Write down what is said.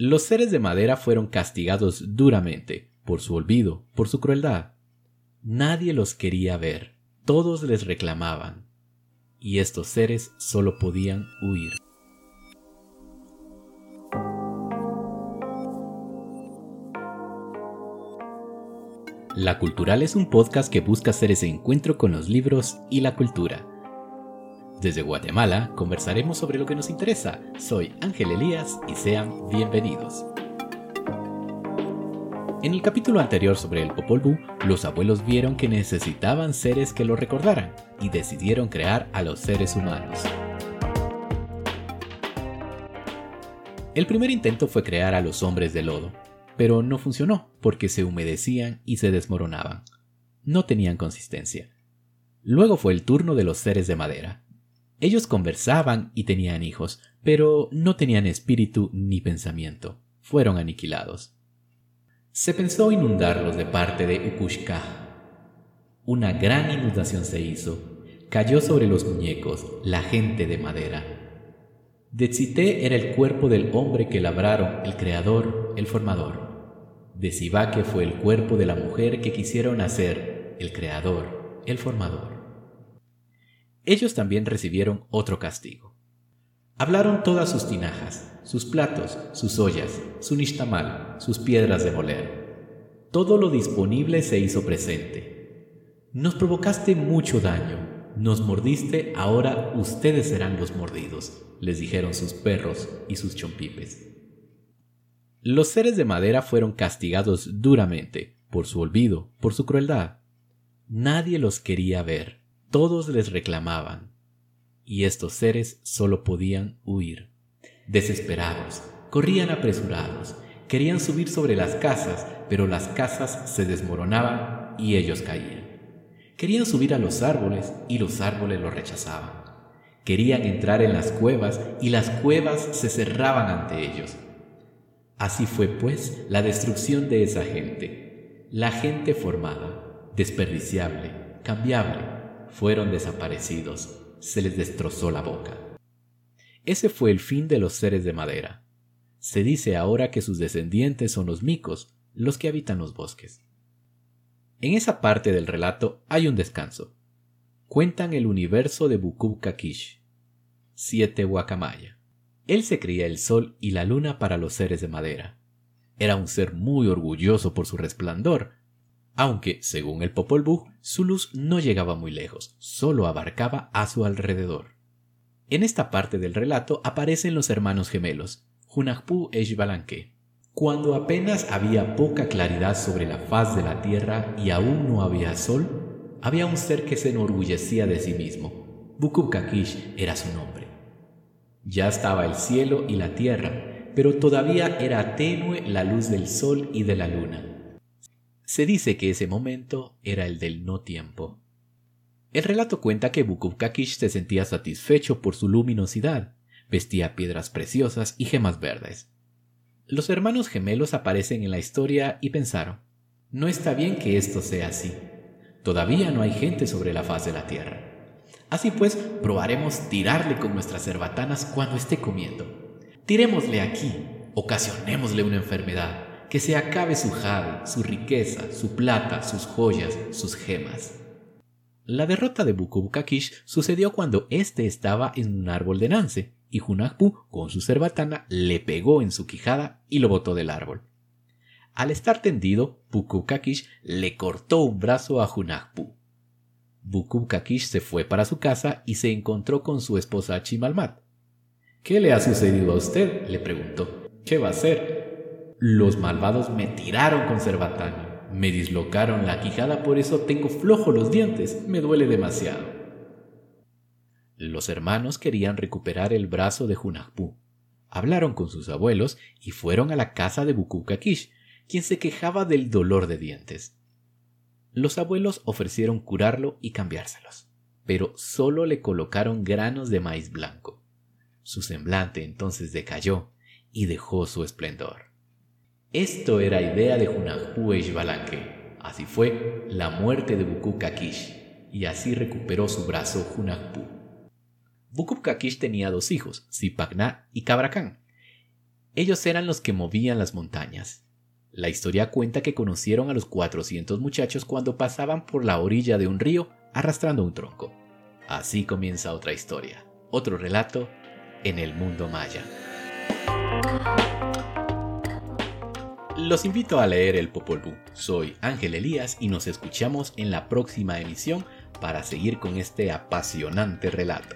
Los seres de madera fueron castigados duramente por su olvido, por su crueldad. Nadie los quería ver, todos les reclamaban, y estos seres solo podían huir. La Cultural es un podcast que busca hacer ese encuentro con los libros y la cultura. Desde Guatemala conversaremos sobre lo que nos interesa. Soy Ángel Elías y sean bienvenidos. En el capítulo anterior sobre el Popol Vuh, los abuelos vieron que necesitaban seres que lo recordaran y decidieron crear a los seres humanos. El primer intento fue crear a los hombres de lodo, pero no funcionó porque se humedecían y se desmoronaban. No tenían consistencia. Luego fue el turno de los seres de madera. Ellos conversaban y tenían hijos, pero no tenían espíritu ni pensamiento. Fueron aniquilados. Se pensó inundarlos de parte de Ukushka. Una gran inundación se hizo. Cayó sobre los muñecos, la gente de madera. Detzité era el cuerpo del hombre que labraron el creador, el formador de Sibaque fue el cuerpo de la mujer que quisieron hacer, el creador, el formador. Ellos también recibieron otro castigo. Hablaron todas sus tinajas, sus platos, sus ollas, su nishtamal, sus piedras de moler. Todo lo disponible se hizo presente. Nos provocaste mucho daño, nos mordiste, ahora ustedes serán los mordidos, les dijeron sus perros y sus chompipes. Los seres de madera fueron castigados duramente por su olvido, por su crueldad. Nadie los quería ver, todos les reclamaban, y estos seres solo podían huir. Desesperados, corrían apresurados, querían subir sobre las casas, pero las casas se desmoronaban y ellos caían. Querían subir a los árboles y los árboles los rechazaban. Querían entrar en las cuevas y las cuevas se cerraban ante ellos Así fue pues la destrucción de esa gente. La gente formada, desperdiciable, cambiable, fueron desaparecidos, se les destrozó la boca. Ese fue el fin de los seres de madera. Se dice ahora que sus descendientes son los micos, los que habitan los bosques. En esa parte del relato hay un descanso. Cuentan el universo de Bukub Kakish, siete guacamaya. Él se creía el sol y la luna para los seres de madera. Era un ser muy orgulloso por su resplandor, aunque, según el Popol Vuh, su luz no llegaba muy lejos, solo abarcaba a su alrededor. En esta parte del relato aparecen los hermanos gemelos, Hunahpu e Ishbalanque. Cuando apenas había poca claridad sobre la faz de la tierra y aún no había sol, había un ser que se enorgullecía de sí mismo. Bukubkakish era su nombre. Ya estaba el cielo y la tierra, pero todavía era tenue la luz del sol y de la luna. Se dice que ese momento era el del no tiempo. El relato cuenta que Bukubkakish se sentía satisfecho por su luminosidad, vestía piedras preciosas y gemas verdes. Los hermanos gemelos aparecen en la historia y pensaron, no está bien que esto sea así. Todavía no hay gente sobre la faz de la tierra. Así pues, probaremos tirarle con nuestras cerbatanas cuando esté comiendo. Tirémosle aquí, ocasionémosle una enfermedad, que se acabe su jade, su riqueza, su plata, sus joyas, sus gemas. La derrota de Bukubukakish sucedió cuando éste estaba en un árbol de Nance, y Hunahpu, con su cerbatana, le pegó en su quijada y lo botó del árbol. Al estar tendido, Bukubukakish le cortó un brazo a Hunahpu. Bukub-Kakish se fue para su casa y se encontró con su esposa Chimalmat. ¿Qué le ha sucedido a usted? le preguntó. ¿Qué va a hacer? Los malvados me tiraron con cerbatana, me dislocaron la quijada, por eso tengo flojo los dientes, me duele demasiado. Los hermanos querían recuperar el brazo de Hunahpu. Hablaron con sus abuelos y fueron a la casa de Bukub-Kakish, quien se quejaba del dolor de dientes. Los abuelos ofrecieron curarlo y cambiárselos, pero solo le colocaron granos de maíz blanco. Su semblante entonces decayó y dejó su esplendor. Esto era idea de Hunahpu Balanque. Así fue la muerte de Bukub Kakish, y así recuperó su brazo Hunahpu. Bukub Kakish tenía dos hijos, Zipagna y Cabracán. Ellos eran los que movían las montañas. La historia cuenta que conocieron a los 400 muchachos cuando pasaban por la orilla de un río arrastrando un tronco. Así comienza otra historia, otro relato en el mundo maya. Los invito a leer el Popol Vuh. Soy Ángel Elías y nos escuchamos en la próxima emisión para seguir con este apasionante relato.